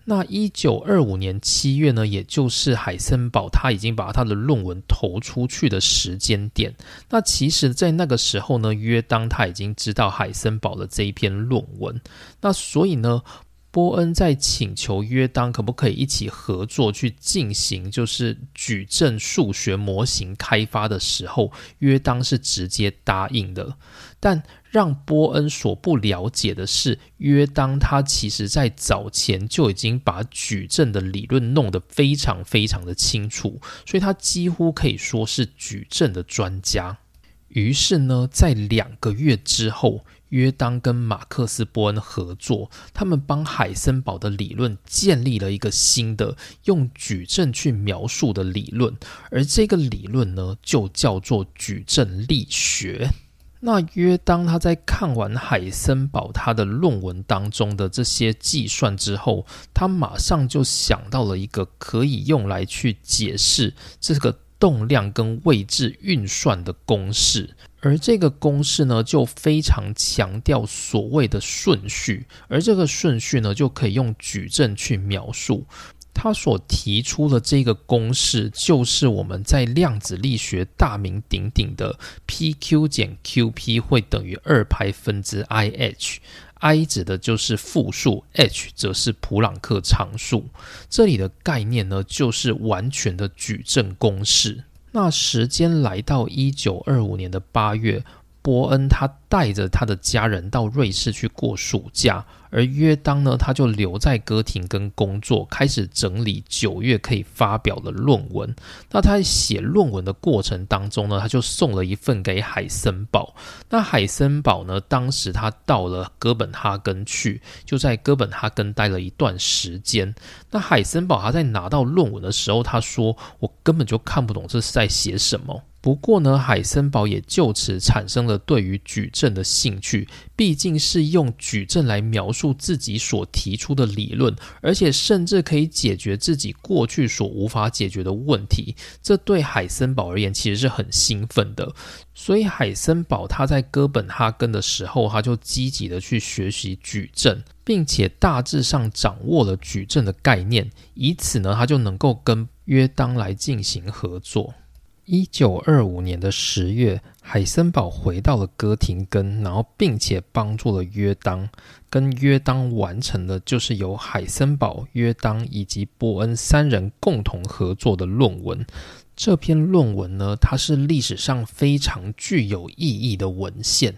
那一九二五年七月呢，也就是海森堡他已经把他的论文投出去的时间点。那其实，在那个时候呢，约当他已经知道海森堡的这一篇论文。那所以呢，波恩在请求约当可不可以一起合作去进行就是矩阵数学模型开发的时候，约当是直接答应的。但让波恩所不了解的是，约当他其实在早前就已经把矩阵的理论弄得非常非常的清楚，所以他几乎可以说是矩阵的专家。于是呢，在两个月之后，约当跟马克思·波恩合作，他们帮海森堡的理论建立了一个新的用矩阵去描述的理论，而这个理论呢，就叫做矩阵力学。那约当他在看完海森堡他的论文当中的这些计算之后，他马上就想到了一个可以用来去解释这个动量跟位置运算的公式，而这个公式呢，就非常强调所谓的顺序，而这个顺序呢，就可以用矩阵去描述。他所提出的这个公式，就是我们在量子力学大名鼎鼎的 p q 减 q p 会等于二派分之 i h，i 指的就是复数，h 则是普朗克常数。这里的概念呢，就是完全的矩阵公式。那时间来到一九二五年的八月。波恩他带着他的家人到瑞士去过暑假，而约当呢，他就留在哥廷根工作，开始整理九月可以发表的论文。那他写论文的过程当中呢，他就送了一份给海森堡。那海森堡呢，当时他到了哥本哈根去，就在哥本哈根待了一段时间。那海森堡他在拿到论文的时候，他说：“我根本就看不懂这是在写什么。”不过呢，海森堡也就此产生了对于矩阵的兴趣。毕竟是用矩阵来描述自己所提出的理论，而且甚至可以解决自己过去所无法解决的问题。这对海森堡而言其实是很兴奋的。所以海森堡他在哥本哈根的时候，他就积极的去学习矩阵，并且大致上掌握了矩阵的概念，以此呢，他就能够跟约当来进行合作。一九二五年的十月，海森堡回到了哥廷根，然后并且帮助了约当，跟约当完成的就是由海森堡、约当以及波恩三人共同合作的论文。这篇论文呢，它是历史上非常具有意义的文献，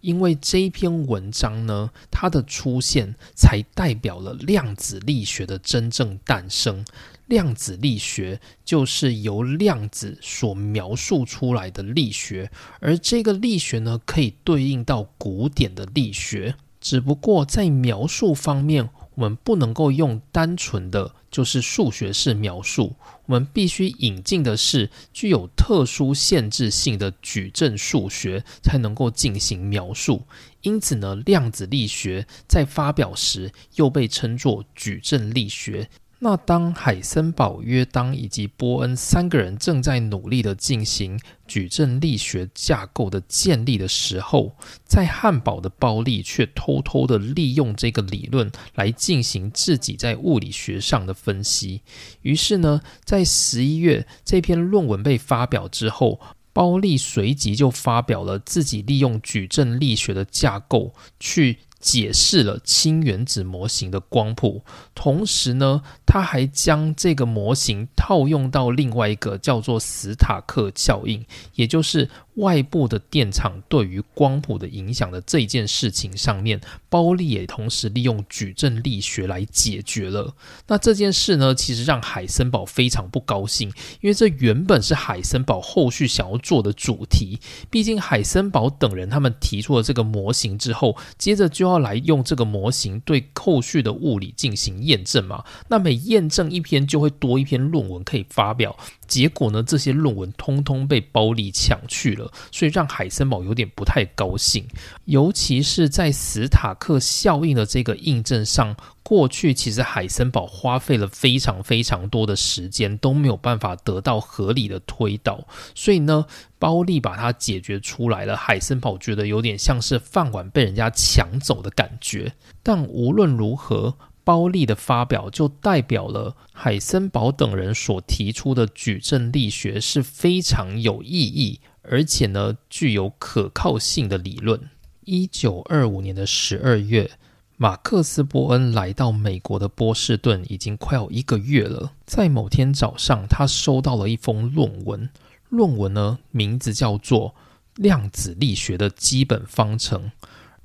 因为这一篇文章呢，它的出现才代表了量子力学的真正诞生。量子力学就是由量子所描述出来的力学，而这个力学呢，可以对应到古典的力学。只不过在描述方面，我们不能够用单纯的就是数学式描述，我们必须引进的是具有特殊限制性的矩阵数学，才能够进行描述。因此呢，量子力学在发表时又被称作矩阵力学。那当海森堡、约当以及波恩三个人正在努力的进行矩阵力学架构的建立的时候，在汉堡的包利却偷偷的利用这个理论来进行自己在物理学上的分析。于是呢，在十一月这篇论文被发表之后，包利随即就发表了自己利用矩阵力学的架构去。解释了氢原子模型的光谱，同时呢，他还将这个模型套用到另外一个叫做斯塔克效应，也就是外部的电场对于光谱的影响的这一件事情上面。包利也同时利用矩阵力学来解决了。那这件事呢，其实让海森堡非常不高兴，因为这原本是海森堡后续想要做的主题。毕竟海森堡等人他们提出了这个模型之后，接着就要。要来用这个模型对后续的物理进行验证嘛？那每验证一篇就会多一篇论文可以发表。结果呢，这些论文通通被包利抢去了，所以让海森堡有点不太高兴。尤其是在斯塔克效应的这个印证上，过去其实海森堡花费了非常非常多的时间，都没有办法得到合理的推导。所以呢，包利把它解决出来了。海森堡觉得有点像是饭碗被人家抢走的感觉。但无论如何。包利的发表就代表了海森堡等人所提出的矩阵力学是非常有意义，而且呢具有可靠性的理论。一九二五年的十二月，马克思·波恩来到美国的波士顿，已经快要一个月了。在某天早上，他收到了一封论文，论文呢名字叫做《量子力学的基本方程》。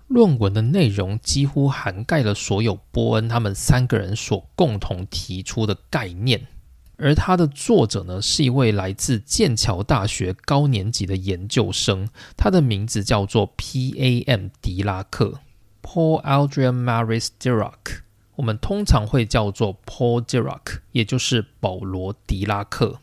论文的内容几乎涵盖了所有波恩他们三个人所共同提出的概念，而他的作者呢是一位来自剑桥大学高年级的研究生，他的名字叫做 P.A.M. 迪拉克 （Paul Adrian Maris Dirac），我们通常会叫做 Paul Dirac，也就是保罗·迪拉克。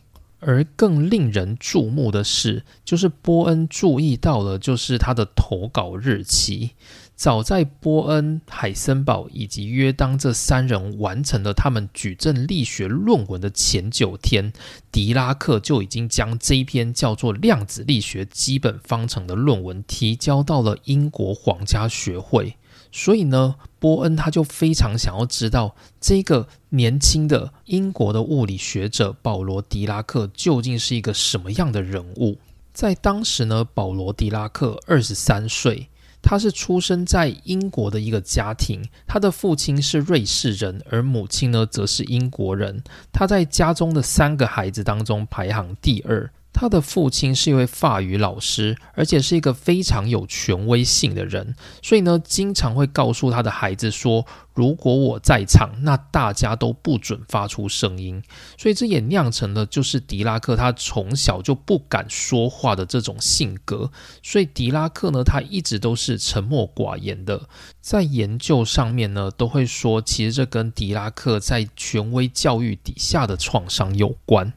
而更令人注目的是，就是波恩注意到了，就是他的投稿日期。早在波恩、海森堡以及约当这三人完成了他们矩阵力学论文的前九天，狄拉克就已经将这一篇叫做《量子力学基本方程》的论文提交到了英国皇家学会。所以呢，波恩他就非常想要知道这个年轻的英国的物理学者保罗·狄拉克究竟是一个什么样的人物。在当时呢，保罗·狄拉克二十三岁，他是出生在英国的一个家庭，他的父亲是瑞士人，而母亲呢则是英国人。他在家中的三个孩子当中排行第二。他的父亲是一位法语老师，而且是一个非常有权威性的人，所以呢，经常会告诉他的孩子说：“如果我在场，那大家都不准发出声音。”所以这也酿成了就是狄拉克他从小就不敢说话的这种性格。所以狄拉克呢，他一直都是沉默寡言的，在研究上面呢，都会说其实这跟狄拉克在权威教育底下的创伤有关。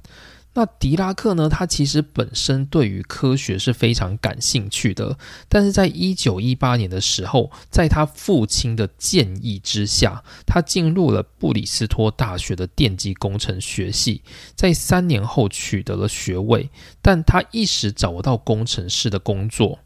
那狄拉克呢？他其实本身对于科学是非常感兴趣的，但是在一九一八年的时候，在他父亲的建议之下，他进入了布里斯托大学的电机工程学系，在三年后取得了学位，但他一时找不到工程师的工作，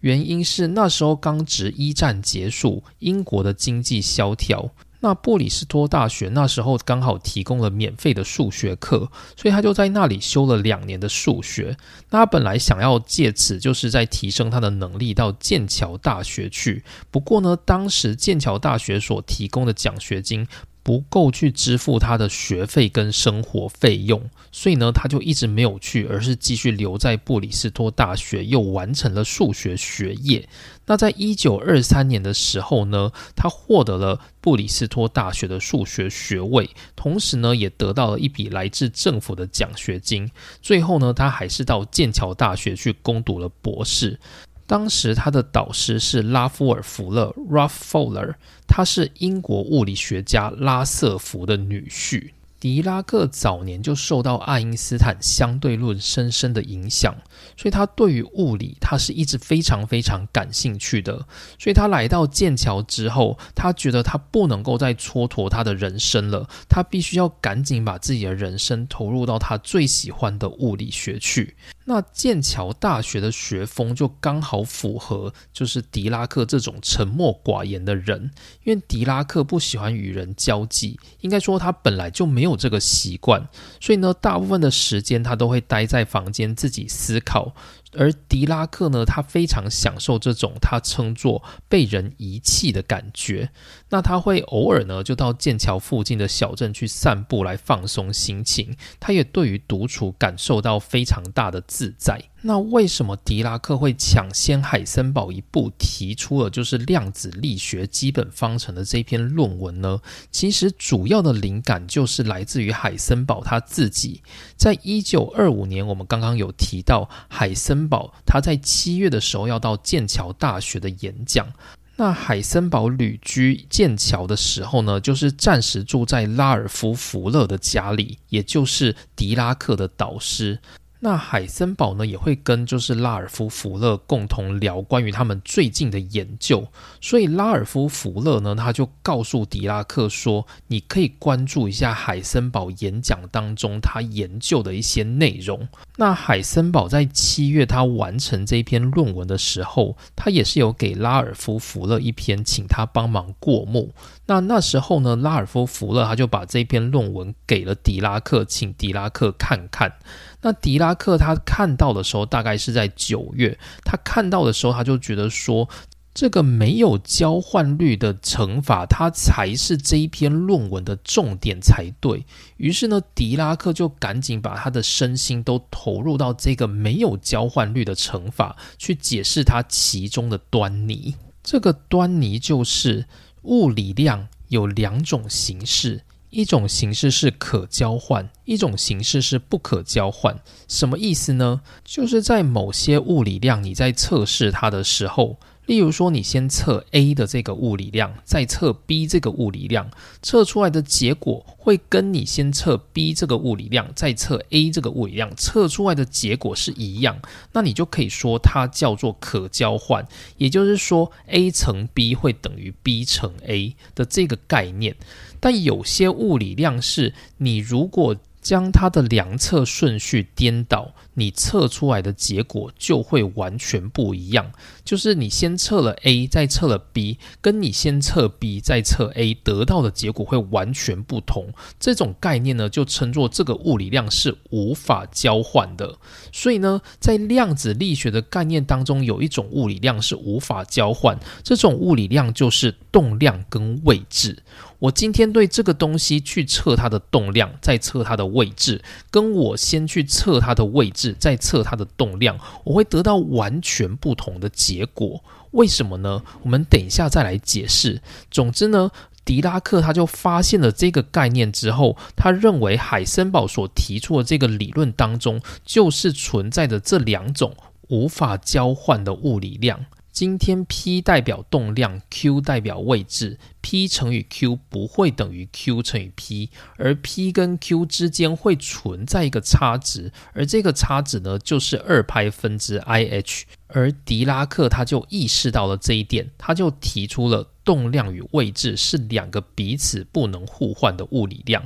原因是那时候刚值一战结束，英国的经济萧条。那布里斯托大学那时候刚好提供了免费的数学课，所以他就在那里修了两年的数学。那他本来想要借此就是在提升他的能力到剑桥大学去，不过呢，当时剑桥大学所提供的奖学金。不够去支付他的学费跟生活费用，所以呢，他就一直没有去，而是继续留在布里斯托大学，又完成了数学学业。那在一九二三年的时候呢，他获得了布里斯托大学的数学学位，同时呢，也得到了一笔来自政府的奖学金。最后呢，他还是到剑桥大学去攻读了博士。当时他的导师是拉夫尔·福勒 （Ralph Fowler），他是英国物理学家拉瑟福的女婿。狄拉克早年就受到爱因斯坦相对论深深的影响，所以他对于物理他是一直非常非常感兴趣的。所以他来到剑桥之后，他觉得他不能够再蹉跎他的人生了，他必须要赶紧把自己的人生投入到他最喜欢的物理学去。那剑桥大学的学风就刚好符合，就是狄拉克这种沉默寡言的人，因为狄拉克不喜欢与人交际，应该说他本来就没有有这个习惯，所以呢，大部分的时间他都会待在房间自己思考。而狄拉克呢，他非常享受这种他称作被人遗弃的感觉。那他会偶尔呢，就到剑桥附近的小镇去散步来放松心情。他也对于独处感受到非常大的自在。那为什么狄拉克会抢先海森堡一步提出了就是量子力学基本方程的这篇论文呢？其实主要的灵感就是来自于海森堡他自己。在一九二五年，我们刚刚有提到海森堡他在七月的时候要到剑桥大学的演讲。那海森堡旅居剑桥的时候呢，就是暂时住在拉尔夫福勒的家里，也就是狄拉克的导师。那海森堡呢也会跟就是拉尔夫·福勒共同聊关于他们最近的研究，所以拉尔夫·福勒呢他就告诉狄拉克说：“你可以关注一下海森堡演讲当中他研究的一些内容。”那海森堡在七月他完成这篇论文的时候，他也是有给拉尔夫·福勒一篇，请他帮忙过目。那那时候呢，拉尔夫·福勒他就把这篇论文给了狄拉克，请狄拉克看看。那狄拉克他看到的时候，大概是在九月。他看到的时候，他就觉得说，这个没有交换率的乘法，它才是这一篇论文的重点才对。于是呢，狄拉克就赶紧把他的身心都投入到这个没有交换率的乘法，去解释它其中的端倪。这个端倪就是物理量有两种形式。一种形式是可交换，一种形式是不可交换。什么意思呢？就是在某些物理量你在测试它的时候。例如说，你先测 A 的这个物理量，再测 B 这个物理量，测出来的结果会跟你先测 B 这个物理量，再测 A 这个物理量测出来的结果是一样，那你就可以说它叫做可交换，也就是说 A 乘 B 会等于 B 乘 A 的这个概念。但有些物理量是你如果将它的量测顺序颠倒，你测出来的结果就会完全不一样。就是你先测了 A，再测了 B，跟你先测 B 再测 A 得到的结果会完全不同。这种概念呢，就称作这个物理量是无法交换的。所以呢，在量子力学的概念当中，有一种物理量是无法交换，这种物理量就是动量跟位置。我今天对这个东西去测它的动量，再测它的位置，跟我先去测它的位置，在测它的动量，我会得到完全不同的结果。为什么呢？我们等一下再来解释。总之呢，狄拉克他就发现了这个概念之后，他认为海森堡所提出的这个理论当中，就是存在着这两种无法交换的物理量。今天 P 代表动量，Q 代表位置，P 乘以 Q 不会等于 Q 乘以 P，而 P 跟 Q 之间会存在一个差值，而这个差值呢就是二派分之 I H，而狄拉克他就意识到了这一点，他就提出了动量与位置是两个彼此不能互换的物理量。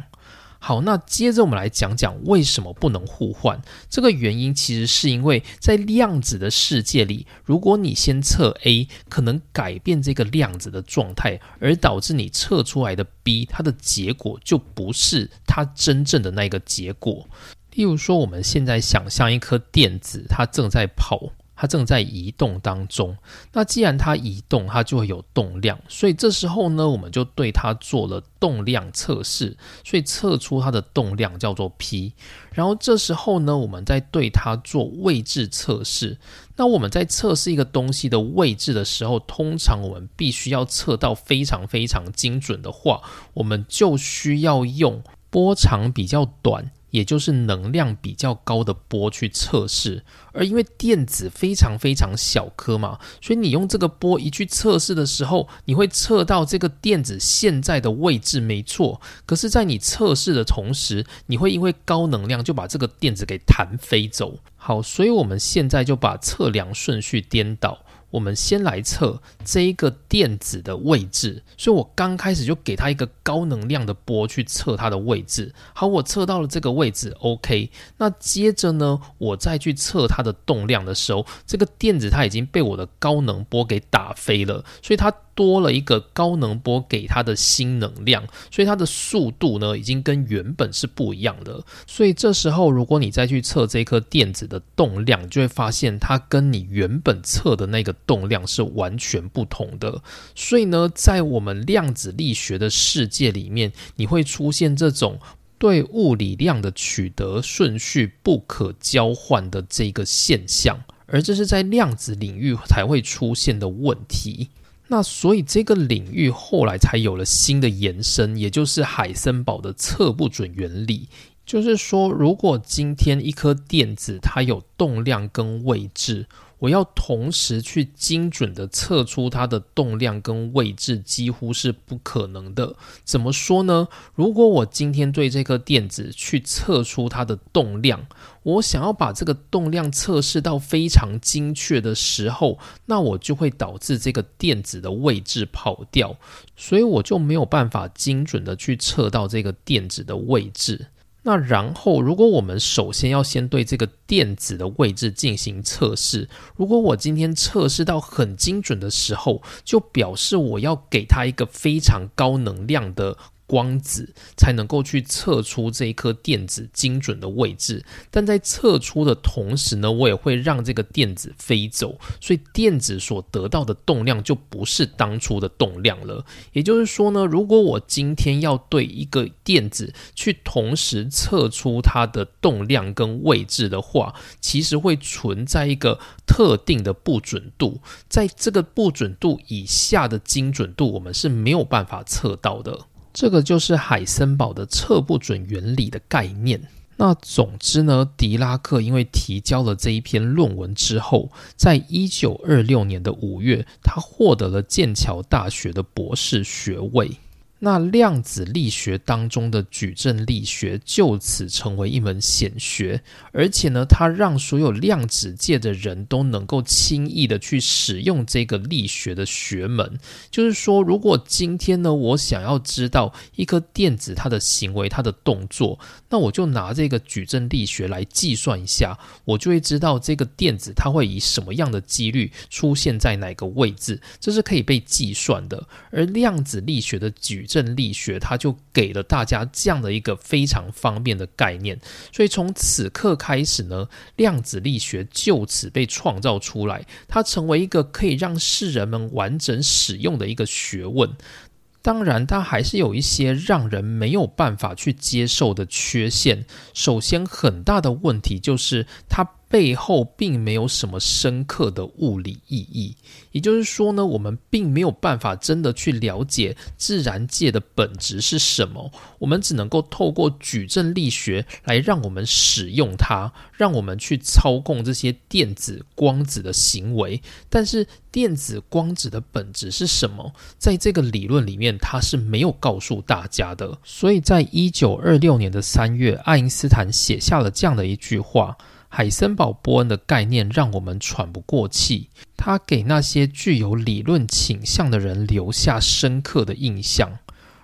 好，那接着我们来讲讲为什么不能互换。这个原因其实是因为在量子的世界里，如果你先测 A，可能改变这个量子的状态，而导致你测出来的 B，它的结果就不是它真正的那个结果。例如说，我们现在想象一颗电子，它正在跑。它正在移动当中，那既然它移动，它就会有动量，所以这时候呢，我们就对它做了动量测试，所以测出它的动量叫做 p。然后这时候呢，我们再对它做位置测试。那我们在测试一个东西的位置的时候，通常我们必须要测到非常非常精准的话，我们就需要用波长比较短。也就是能量比较高的波去测试，而因为电子非常非常小颗嘛，所以你用这个波一去测试的时候，你会测到这个电子现在的位置没错。可是，在你测试的同时，你会因为高能量就把这个电子给弹飞走。好，所以我们现在就把测量顺序颠倒。我们先来测这一个电子的位置，所以我刚开始就给它一个高能量的波去测它的位置。好，我测到了这个位置，OK。那接着呢，我再去测它的动量的时候，这个电子它已经被我的高能波给打飞了，所以它。多了一个高能波给它的新能量，所以它的速度呢，已经跟原本是不一样的。所以这时候，如果你再去测这颗电子的动量，就会发现它跟你原本测的那个动量是完全不同的。所以呢，在我们量子力学的世界里面，你会出现这种对物理量的取得顺序不可交换的这个现象，而这是在量子领域才会出现的问题。那所以这个领域后来才有了新的延伸，也就是海森堡的测不准原理。就是说，如果今天一颗电子它有动量跟位置，我要同时去精准的测出它的动量跟位置，几乎是不可能的。怎么说呢？如果我今天对这颗电子去测出它的动量，我想要把这个动量测试到非常精确的时候，那我就会导致这个电子的位置跑掉，所以我就没有办法精准的去测到这个电子的位置。那然后，如果我们首先要先对这个电子的位置进行测试，如果我今天测试到很精准的时候，就表示我要给它一个非常高能量的。光子才能够去测出这一颗电子精准的位置，但在测出的同时呢，我也会让这个电子飞走，所以电子所得到的动量就不是当初的动量了。也就是说呢，如果我今天要对一个电子去同时测出它的动量跟位置的话，其实会存在一个特定的不准度，在这个不准度以下的精准度，我们是没有办法测到的。这个就是海森堡的测不准原理的概念。那总之呢，狄拉克因为提交了这一篇论文之后，在一九二六年的五月，他获得了剑桥大学的博士学位。那量子力学当中的矩阵力学就此成为一门显学，而且呢，它让所有量子界的人都能够轻易的去使用这个力学的学门。就是说，如果今天呢，我想要知道一颗电子它的行为、它的动作，那我就拿这个矩阵力学来计算一下，我就会知道这个电子它会以什么样的几率出现在哪个位置，这是可以被计算的。而量子力学的矩正力学，它就给了大家这样的一个非常方便的概念，所以从此刻开始呢，量子力学就此被创造出来，它成为一个可以让世人们完整使用的一个学问。当然，它还是有一些让人没有办法去接受的缺陷。首先，很大的问题就是它。背后并没有什么深刻的物理意义，也就是说呢，我们并没有办法真的去了解自然界的本质是什么。我们只能够透过矩阵力学来让我们使用它，让我们去操控这些电子光子的行为。但是，电子光子的本质是什么？在这个理论里面，它是没有告诉大家的。所以在一九二六年的三月，爱因斯坦写下了这样的一句话。海森堡波恩的概念让我们喘不过气，他给那些具有理论倾向的人留下深刻的印象，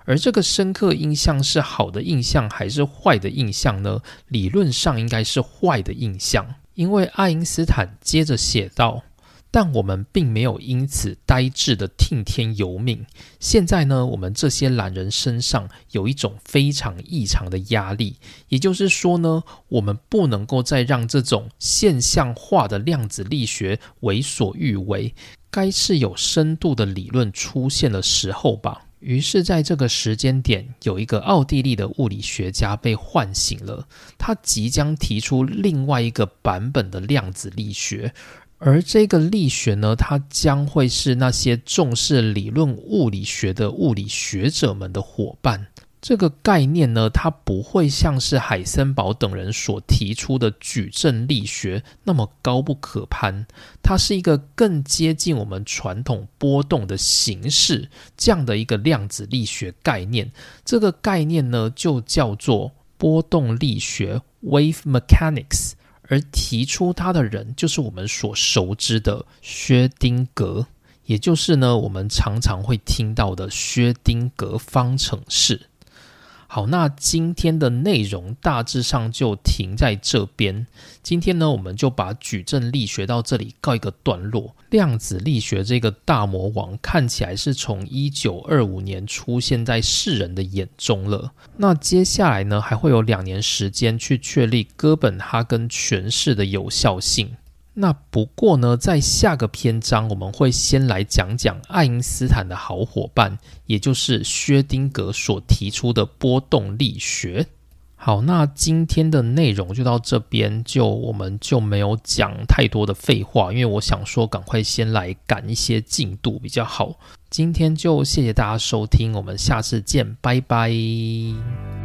而这个深刻印象是好的印象还是坏的印象呢？理论上应该是坏的印象，因为爱因斯坦接着写道。但我们并没有因此呆滞的听天由命。现在呢，我们这些懒人身上有一种非常异常的压力，也就是说呢，我们不能够再让这种现象化的量子力学为所欲为。该是有深度的理论出现的时候吧。于是，在这个时间点，有一个奥地利的物理学家被唤醒了，他即将提出另外一个版本的量子力学。而这个力学呢，它将会是那些重视理论物理学的物理学者们的伙伴。这个概念呢，它不会像是海森堡等人所提出的矩阵力学那么高不可攀。它是一个更接近我们传统波动的形式这样的一个量子力学概念。这个概念呢，就叫做波动力学 （wave mechanics）。而提出它的人，就是我们所熟知的薛丁格，也就是呢，我们常常会听到的薛丁格方程式。好，那今天的内容大致上就停在这边。今天呢，我们就把矩阵力学到这里告一个段落。量子力学这个大魔王看起来是从一九二五年出现在世人的眼中了。那接下来呢，还会有两年时间去确立哥本哈根诠释的有效性。那不过呢，在下个篇章，我们会先来讲讲爱因斯坦的好伙伴，也就是薛丁格所提出的波动力学。好，那今天的内容就到这边，就我们就没有讲太多的废话，因为我想说，赶快先来赶一些进度比较好。今天就谢谢大家收听，我们下次见，拜拜。